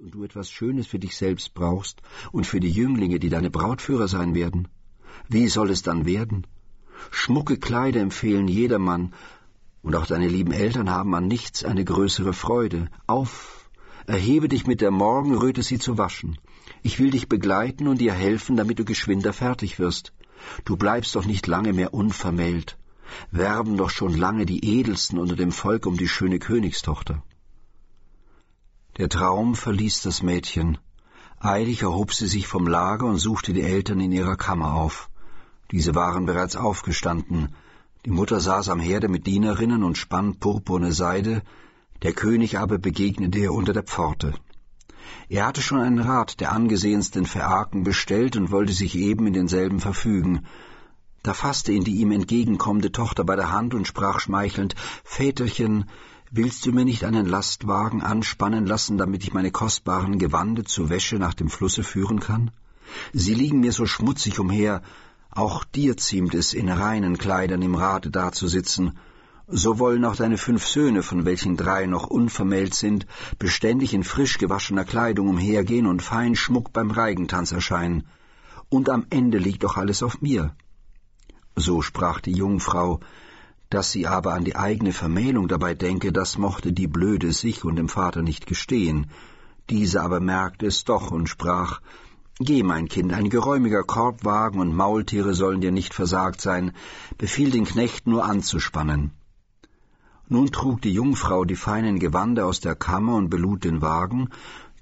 und du etwas Schönes für dich selbst brauchst und für die Jünglinge, die deine Brautführer sein werden, wie soll es dann werden? Schmucke Kleider empfehlen jedermann, und auch deine lieben Eltern haben an nichts eine größere Freude. Auf, erhebe dich mit der Morgenröte, sie zu waschen. Ich will dich begleiten und dir helfen, damit du geschwinder fertig wirst. Du bleibst doch nicht lange mehr unvermählt. Werben doch schon lange die Edelsten unter dem Volk um die schöne Königstochter. Der Traum verließ das Mädchen. Eilig erhob sie sich vom Lager und suchte die Eltern in ihrer Kammer auf. Diese waren bereits aufgestanden. Die Mutter saß am Herde mit Dienerinnen und spann purpurne Seide, der König aber begegnete ihr unter der Pforte. Er hatte schon einen Rat der angesehensten Verarken bestellt und wollte sich eben in denselben verfügen. Da fasste ihn die ihm entgegenkommende Tochter bei der Hand und sprach schmeichelnd Väterchen, willst du mir nicht einen Lastwagen anspannen lassen, damit ich meine kostbaren Gewande zur Wäsche nach dem Flusse führen kann? Sie liegen mir so schmutzig umher, auch dir ziemt es, in reinen Kleidern im Rate dazusitzen. So wollen auch deine fünf Söhne, von welchen drei noch unvermählt sind, beständig in frisch gewaschener Kleidung umhergehen und fein Schmuck beim Reigentanz erscheinen. Und am Ende liegt doch alles auf mir. So sprach die Jungfrau, dass sie aber an die eigene Vermählung dabei denke, das mochte die Blöde sich und dem Vater nicht gestehen. Diese aber merkte es doch und sprach, Geh, mein Kind, ein geräumiger Korbwagen und Maultiere sollen dir nicht versagt sein, befiehl den Knecht nur anzuspannen. Nun trug die Jungfrau die feinen Gewande aus der Kammer und belud den Wagen,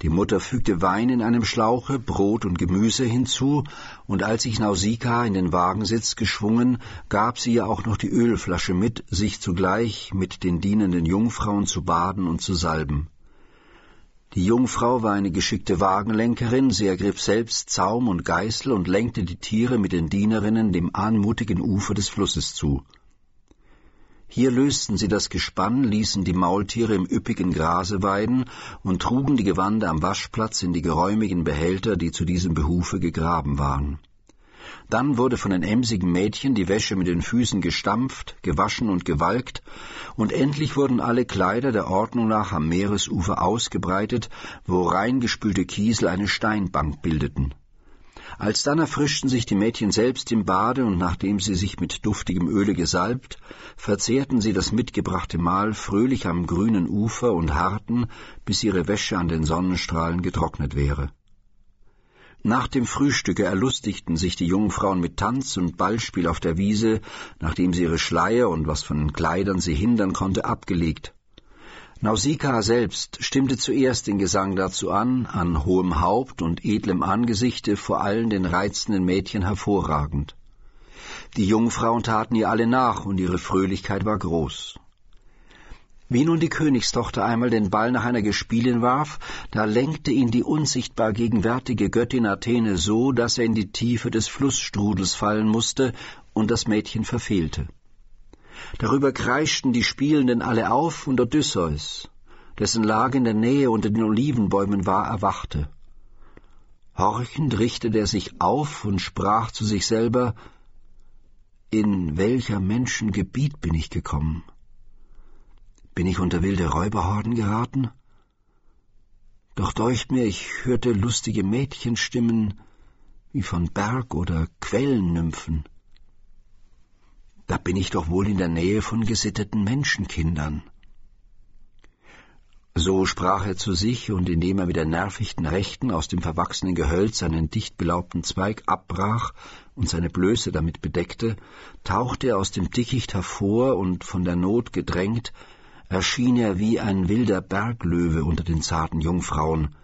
die Mutter fügte Wein in einem Schlauche, Brot und Gemüse hinzu, und als sich Nausicaa in den Wagensitz geschwungen, gab sie ihr auch noch die Ölflasche mit, sich zugleich mit den dienenden Jungfrauen zu baden und zu salben. Die Jungfrau war eine geschickte Wagenlenkerin, sie ergriff selbst Zaum und Geißel und lenkte die Tiere mit den Dienerinnen dem anmutigen Ufer des Flusses zu. Hier lösten sie das Gespann, ließen die Maultiere im üppigen Grase weiden und trugen die Gewande am Waschplatz in die geräumigen Behälter, die zu diesem Behufe gegraben waren. Dann wurde von den emsigen Mädchen die Wäsche mit den Füßen gestampft, gewaschen und gewalkt, und endlich wurden alle Kleider der Ordnung nach am Meeresufer ausgebreitet, wo reingespülte Kiesel eine Steinbank bildeten. Alsdann erfrischten sich die Mädchen selbst im Bade, und nachdem sie sich mit duftigem Öle gesalbt, verzehrten sie das mitgebrachte Mahl fröhlich am grünen Ufer und harrten, bis ihre Wäsche an den Sonnenstrahlen getrocknet wäre. Nach dem Frühstücke erlustigten sich die Jungfrauen mit Tanz und Ballspiel auf der Wiese, nachdem sie ihre Schleier und was von den Kleidern sie hindern konnte, abgelegt. Nausicaa selbst stimmte zuerst den Gesang dazu an, an hohem Haupt und edlem Angesichte vor allen den reizenden Mädchen hervorragend. Die Jungfrauen taten ihr alle nach, und ihre Fröhlichkeit war groß. Wie nun die Königstochter einmal den Ball nach einer Gespielin warf, da lenkte ihn die unsichtbar gegenwärtige Göttin Athene so, dass er in die Tiefe des Flussstrudels fallen musste und das Mädchen verfehlte. Darüber kreischten die Spielenden alle auf und Odysseus, dessen Lage in der Nähe unter den Olivenbäumen war, erwachte. Horchend richtete er sich auf und sprach zu sich selber, In welcher Menschen Gebiet bin ich gekommen? Bin ich unter wilde Räuberhorden geraten? Doch deucht mir, ich hörte lustige Mädchenstimmen wie von Berg- oder Quellennymphen. Da bin ich doch wohl in der Nähe von gesitteten Menschenkindern. So sprach er zu sich, und indem er mit der nervichten Rechten aus dem verwachsenen Gehölz einen dicht belaubten Zweig abbrach und seine Blöße damit bedeckte, tauchte er aus dem Dickicht hervor und von der Not gedrängt erschien er wie ein wilder Berglöwe unter den zarten Jungfrauen.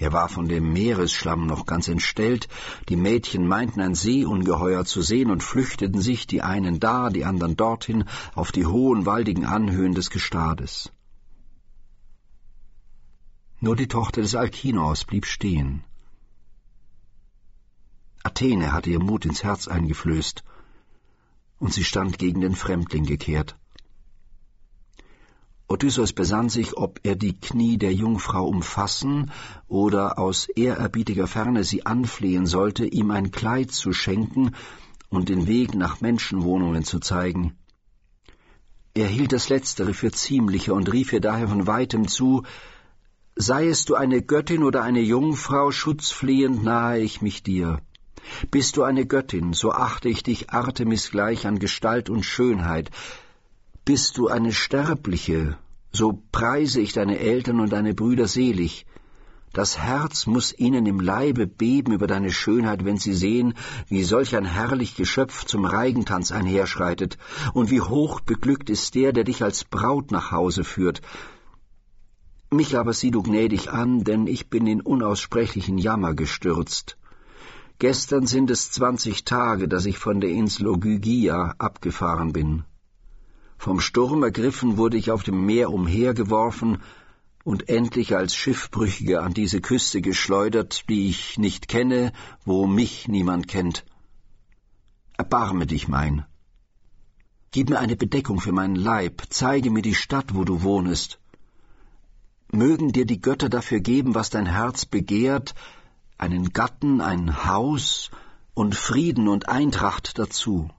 Er war von dem Meeresschlamm noch ganz entstellt, die Mädchen meinten ein Seeungeheuer zu sehen und flüchteten sich, die einen da, die anderen dorthin, auf die hohen, waldigen Anhöhen des Gestades. Nur die Tochter des Alkinos blieb stehen. Athene hatte ihr Mut ins Herz eingeflößt, und sie stand gegen den Fremdling gekehrt. Odysseus besann sich, ob er die Knie der Jungfrau umfassen oder aus ehrerbietiger Ferne sie anflehen sollte, ihm ein Kleid zu schenken und den Weg nach Menschenwohnungen zu zeigen. Er hielt das Letztere für ziemlicher und rief ihr daher von weitem zu, Seiest du eine Göttin oder eine Jungfrau, schutzflehend nahe ich mich dir. Bist du eine Göttin, so achte ich dich Artemis gleich an Gestalt und Schönheit. Bist du eine Sterbliche, so preise ich deine Eltern und deine Brüder selig. Das Herz muss ihnen im Leibe beben über deine Schönheit, wenn sie sehen, wie solch ein herrlich Geschöpf zum Reigentanz einherschreitet, und wie hoch beglückt ist der, der dich als Braut nach Hause führt. Mich aber sieh du gnädig an, denn ich bin in unaussprechlichen Jammer gestürzt. Gestern sind es zwanzig Tage, dass ich von der Insel Ogygia abgefahren bin. Vom Sturm ergriffen wurde ich auf dem Meer umhergeworfen und endlich als Schiffbrüchiger an diese Küste geschleudert, die ich nicht kenne, wo mich niemand kennt. Erbarme dich mein. Gib mir eine Bedeckung für meinen Leib, zeige mir die Stadt, wo du wohnest. Mögen dir die Götter dafür geben, was dein Herz begehrt, einen Gatten, ein Haus und Frieden und Eintracht dazu.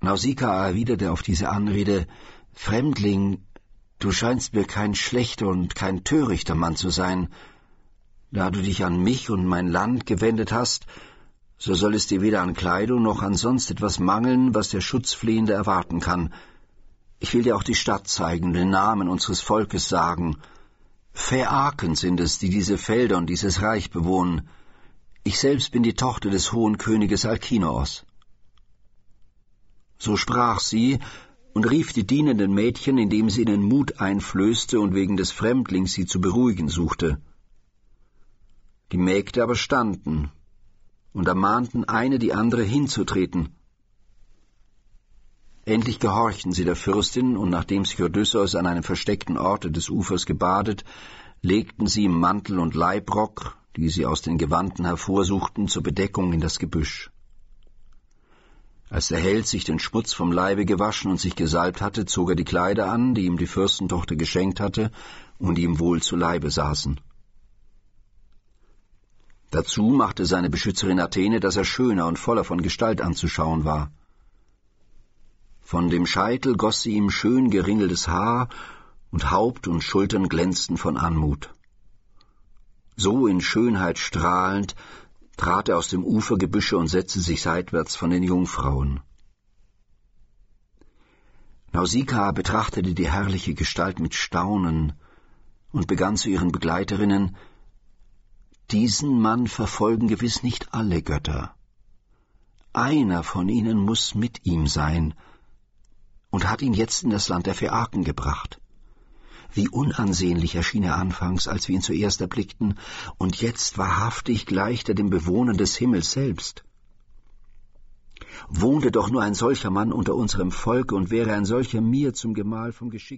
Nausicaa erwiderte auf diese Anrede, Fremdling, du scheinst mir kein schlechter und kein törichter Mann zu sein. Da du dich an mich und mein Land gewendet hast, so soll es dir weder an Kleidung noch an sonst etwas mangeln, was der Schutzflehende erwarten kann. Ich will dir auch die Stadt zeigen, den Namen unseres Volkes sagen. Phäaken sind es, die diese Felder und dieses Reich bewohnen. Ich selbst bin die Tochter des hohen Königes Alkinoos. So sprach sie und rief die dienenden Mädchen, indem sie ihnen Mut einflößte und wegen des Fremdlings sie zu beruhigen suchte. Die Mägde aber standen und ermahnten eine die andere hinzutreten. Endlich gehorchten sie der Fürstin, und nachdem sich Odysseus an einem versteckten Orte des Ufers gebadet, legten sie ihm Mantel und Leibrock, die sie aus den Gewanden hervorsuchten, zur Bedeckung in das Gebüsch. Als der Held sich den Schmutz vom Leibe gewaschen und sich gesalbt hatte, zog er die Kleider an, die ihm die Fürstentochter geschenkt hatte und die ihm wohl zu Leibe saßen. Dazu machte seine Beschützerin Athene, dass er schöner und voller von Gestalt anzuschauen war. Von dem Scheitel goss sie ihm schön geringeltes Haar, und Haupt und Schultern glänzten von Anmut. So in Schönheit strahlend trat er aus dem Ufergebüsche und setzte sich seitwärts von den Jungfrauen. Nausicaa betrachtete die herrliche Gestalt mit Staunen und begann zu ihren Begleiterinnen Diesen Mann verfolgen gewiss nicht alle Götter. Einer von ihnen muss mit ihm sein, und hat ihn jetzt in das Land der Phäaken gebracht. Wie unansehnlich erschien er anfangs, als wir ihn zuerst erblickten, und jetzt wahrhaftig gleicht er dem Bewohner des Himmels selbst. Wohnte doch nur ein solcher Mann unter unserem Volke und wäre ein solcher mir zum Gemahl vom Geschick